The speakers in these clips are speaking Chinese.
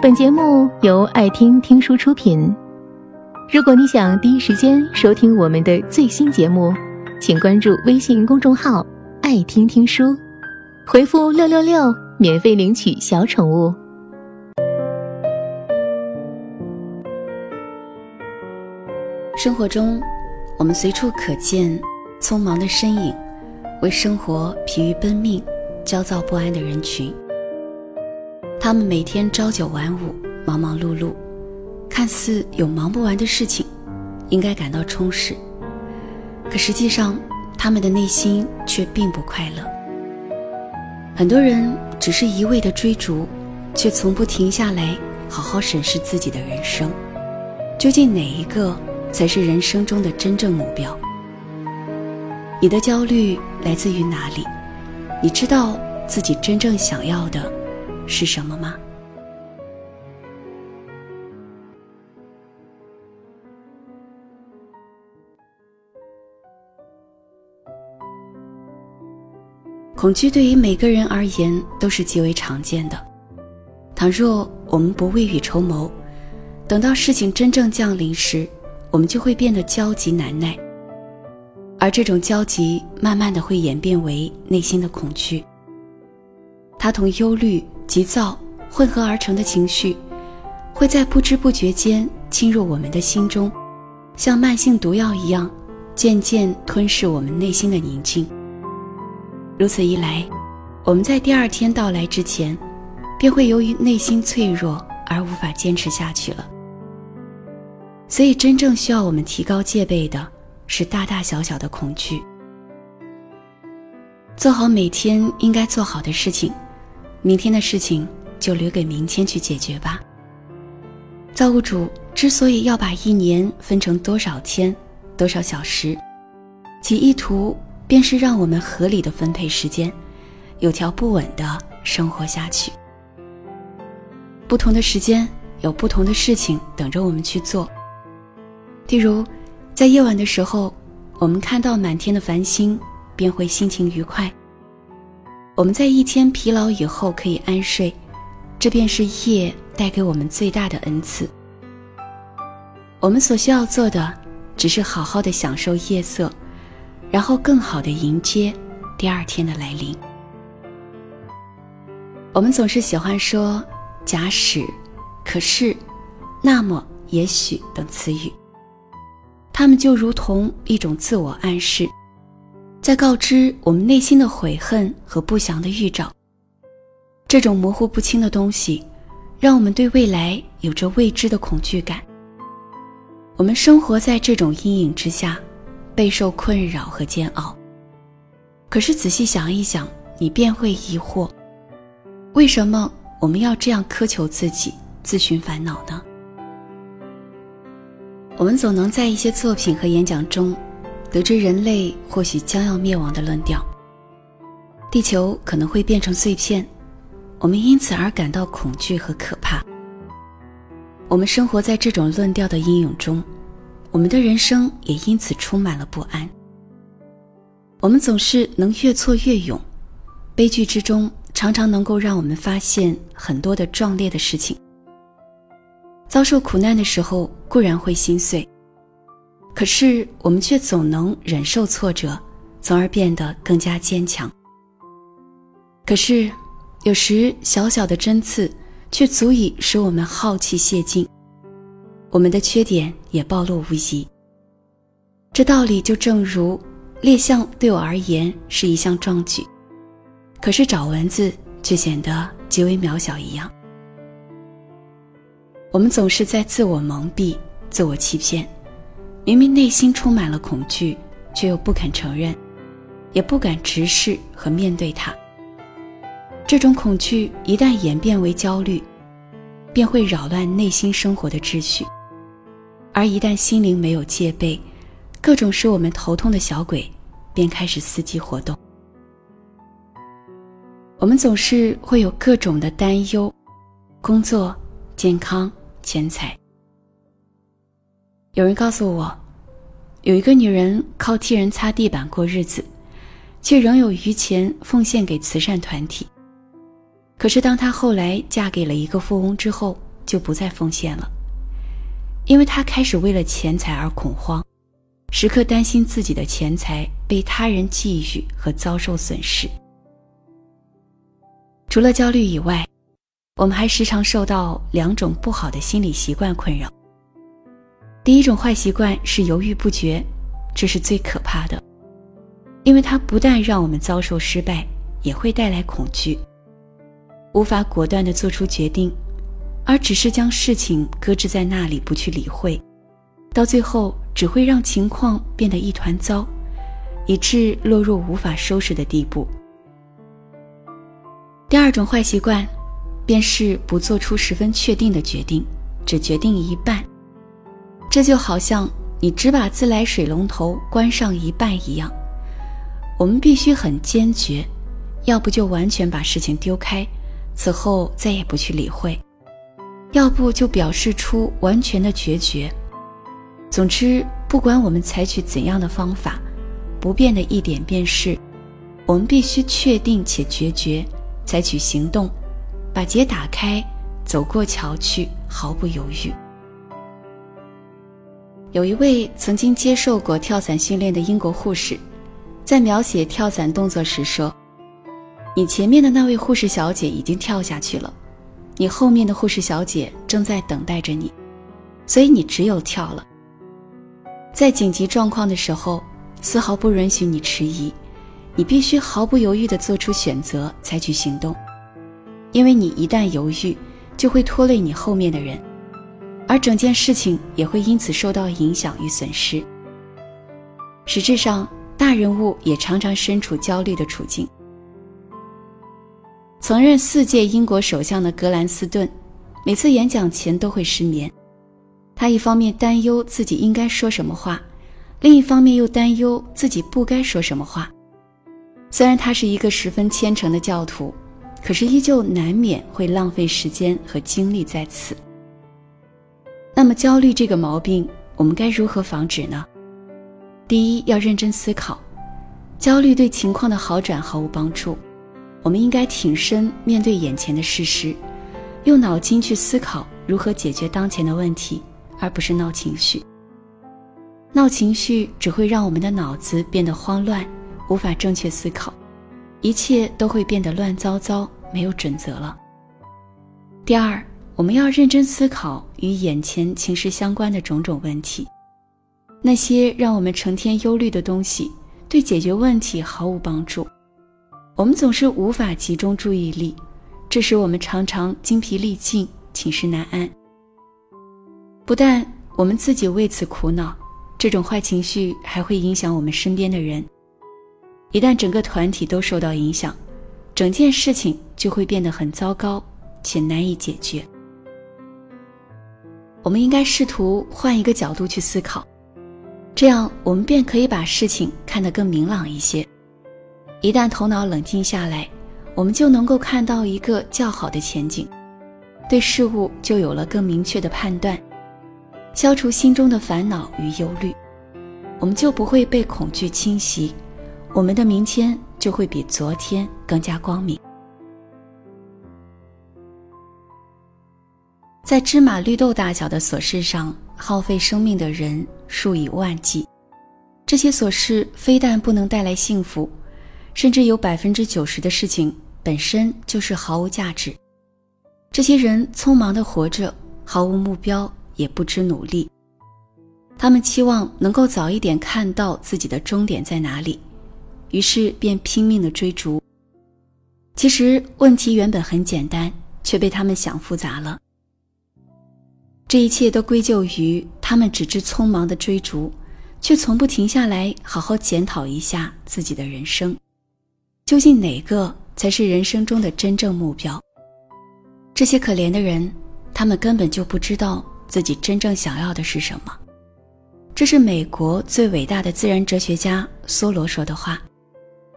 本节目由爱听听书出品。如果你想第一时间收听我们的最新节目，请关注微信公众号“爱听听书”，回复“六六六”免费领取小宠物。生活中，我们随处可见匆忙的身影，为生活疲于奔命、焦躁不安的人群。他们每天朝九晚五，忙忙碌碌，看似有忙不完的事情，应该感到充实。可实际上，他们的内心却并不快乐。很多人只是一味的追逐，却从不停下来好好审视自己的人生，究竟哪一个才是人生中的真正目标？你的焦虑来自于哪里？你知道自己真正想要的？是什么吗？恐惧对于每个人而言都是极为常见的。倘若我们不未雨绸缪，等到事情真正降临时，我们就会变得焦急难耐。而这种焦急，慢慢的会演变为内心的恐惧。它同忧虑。急躁混合而成的情绪，会在不知不觉间侵入我们的心中，像慢性毒药一样，渐渐吞噬我们内心的宁静。如此一来，我们在第二天到来之前，便会由于内心脆弱而无法坚持下去了。所以，真正需要我们提高戒备的是大大小小的恐惧。做好每天应该做好的事情。明天的事情就留给明天去解决吧。造物主之所以要把一年分成多少天、多少小时，其意图便是让我们合理的分配时间，有条不紊的生活下去。不同的时间有不同的事情等着我们去做。例如，在夜晚的时候，我们看到满天的繁星，便会心情愉快。我们在一天疲劳以后可以安睡，这便是夜带给我们最大的恩赐。我们所需要做的，只是好好的享受夜色，然后更好的迎接第二天的来临。我们总是喜欢说“假使”“可是”“那么”“也许”等词语，它们就如同一种自我暗示。在告知我们内心的悔恨和不祥的预兆。这种模糊不清的东西，让我们对未来有着未知的恐惧感。我们生活在这种阴影之下，备受困扰和煎熬。可是仔细想一想，你便会疑惑：为什么我们要这样苛求自己、自寻烦恼呢？我们总能在一些作品和演讲中。得知人类或许将要灭亡的论调，地球可能会变成碎片，我们因此而感到恐惧和可怕。我们生活在这种论调的阴影中，我们的人生也因此充满了不安。我们总是能越挫越勇，悲剧之中常常能够让我们发现很多的壮烈的事情。遭受苦难的时候固然会心碎。可是我们却总能忍受挫折，从而变得更加坚强。可是，有时小小的针刺却足以使我们浩气泄尽，我们的缺点也暴露无遗。这道理就正如猎象对我而言是一项壮举，可是找蚊子却显得极为渺小一样。我们总是在自我蒙蔽、自我欺骗。明明内心充满了恐惧，却又不肯承认，也不敢直视和面对它。这种恐惧一旦演变为焦虑，便会扰乱内心生活的秩序；而一旦心灵没有戒备，各种使我们头痛的小鬼便开始伺机活动。我们总是会有各种的担忧：工作、健康、钱财。有人告诉我，有一个女人靠替人擦地板过日子，却仍有余钱奉献给慈善团体。可是，当她后来嫁给了一个富翁之后，就不再奉献了，因为她开始为了钱财而恐慌，时刻担心自己的钱财被他人觊觎和遭受损失。除了焦虑以外，我们还时常受到两种不好的心理习惯困扰。第一种坏习惯是犹豫不决，这是最可怕的，因为它不但让我们遭受失败，也会带来恐惧，无法果断地做出决定，而只是将事情搁置在那里不去理会，到最后只会让情况变得一团糟，以致落入无法收拾的地步。第二种坏习惯，便是不做出十分确定的决定，只决定一半。这就好像你只把自来水龙头关上一半一样。我们必须很坚决，要不就完全把事情丢开，此后再也不去理会；要不就表示出完全的决绝。总之，不管我们采取怎样的方法，不变的一点便是，我们必须确定且决绝。采取行动，把结打开，走过桥去，毫不犹豫。有一位曾经接受过跳伞训练的英国护士，在描写跳伞动作时说：“你前面的那位护士小姐已经跳下去了，你后面的护士小姐正在等待着你，所以你只有跳了。在紧急状况的时候，丝毫不允许你迟疑。”你必须毫不犹豫地做出选择，采取行动，因为你一旦犹豫，就会拖累你后面的人，而整件事情也会因此受到影响与损失。实质上，大人物也常常身处焦虑的处境。曾任四届英国首相的格兰斯顿，每次演讲前都会失眠，他一方面担忧自己应该说什么话，另一方面又担忧自己不该说什么话。虽然他是一个十分虔诚的教徒，可是依旧难免会浪费时间和精力在此。那么，焦虑这个毛病，我们该如何防止呢？第一，要认真思考，焦虑对情况的好转毫无帮助。我们应该挺身面对眼前的事实，用脑筋去思考如何解决当前的问题，而不是闹情绪。闹情绪只会让我们的脑子变得慌乱。无法正确思考，一切都会变得乱糟糟，没有准则了。第二，我们要认真思考与眼前情势相关的种种问题，那些让我们成天忧虑的东西，对解决问题毫无帮助。我们总是无法集中注意力，这使我们常常精疲力尽，寝食难安。不但我们自己为此苦恼，这种坏情绪还会影响我们身边的人。一旦整个团体都受到影响，整件事情就会变得很糟糕且难以解决。我们应该试图换一个角度去思考，这样我们便可以把事情看得更明朗一些。一旦头脑冷静下来，我们就能够看到一个较好的前景，对事物就有了更明确的判断，消除心中的烦恼与忧虑，我们就不会被恐惧侵袭。我们的明天就会比昨天更加光明。在芝麻绿豆大小的琐事上耗费生命的人数以万计，这些琐事非但不能带来幸福，甚至有百分之九十的事情本身就是毫无价值。这些人匆忙的活着，毫无目标，也不知努力。他们期望能够早一点看到自己的终点在哪里。于是便拼命的追逐。其实问题原本很简单，却被他们想复杂了。这一切都归咎于他们只知匆忙的追逐，却从不停下来好好检讨一下自己的人生，究竟哪个才是人生中的真正目标？这些可怜的人，他们根本就不知道自己真正想要的是什么。这是美国最伟大的自然哲学家梭罗说的话。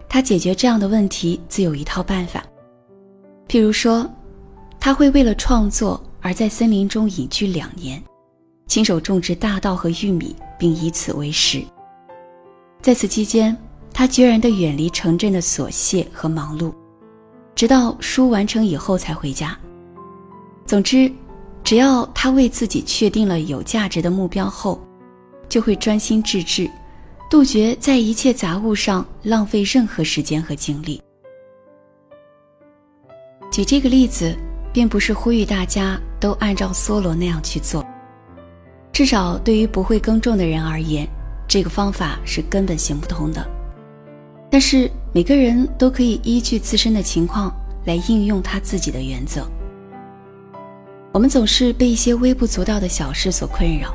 他解决这样的问题自有一套办法，譬如说，他会为了创作而在森林中隐居两年，亲手种植大稻和玉米，并以此为食。在此期间，他决然地远离城镇的琐屑和忙碌，直到书完成以后才回家。总之，只要他为自己确定了有价值的目标后，就会专心致志，杜绝在一切杂物上浪费任何时间和精力。举这个例子，并不是呼吁大家都按照梭罗那样去做，至少对于不会耕种的人而言，这个方法是根本行不通的。但是每个人都可以依据自身的情况来应用他自己的原则。我们总是被一些微不足道的小事所困扰，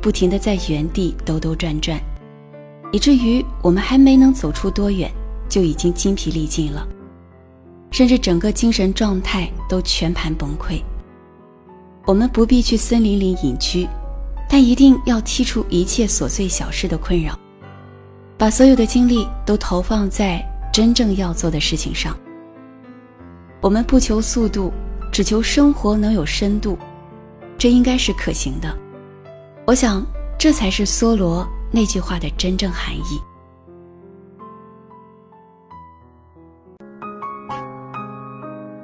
不停地在原地兜兜转转，以至于我们还没能走出多远，就已经精疲力尽了，甚至整个精神状态都全盘崩溃。我们不必去森林里隐居，但一定要剔除一切琐碎小事的困扰，把所有的精力都投放在真正要做的事情上。我们不求速度。只求生活能有深度，这应该是可行的。我想，这才是梭罗那句话的真正含义。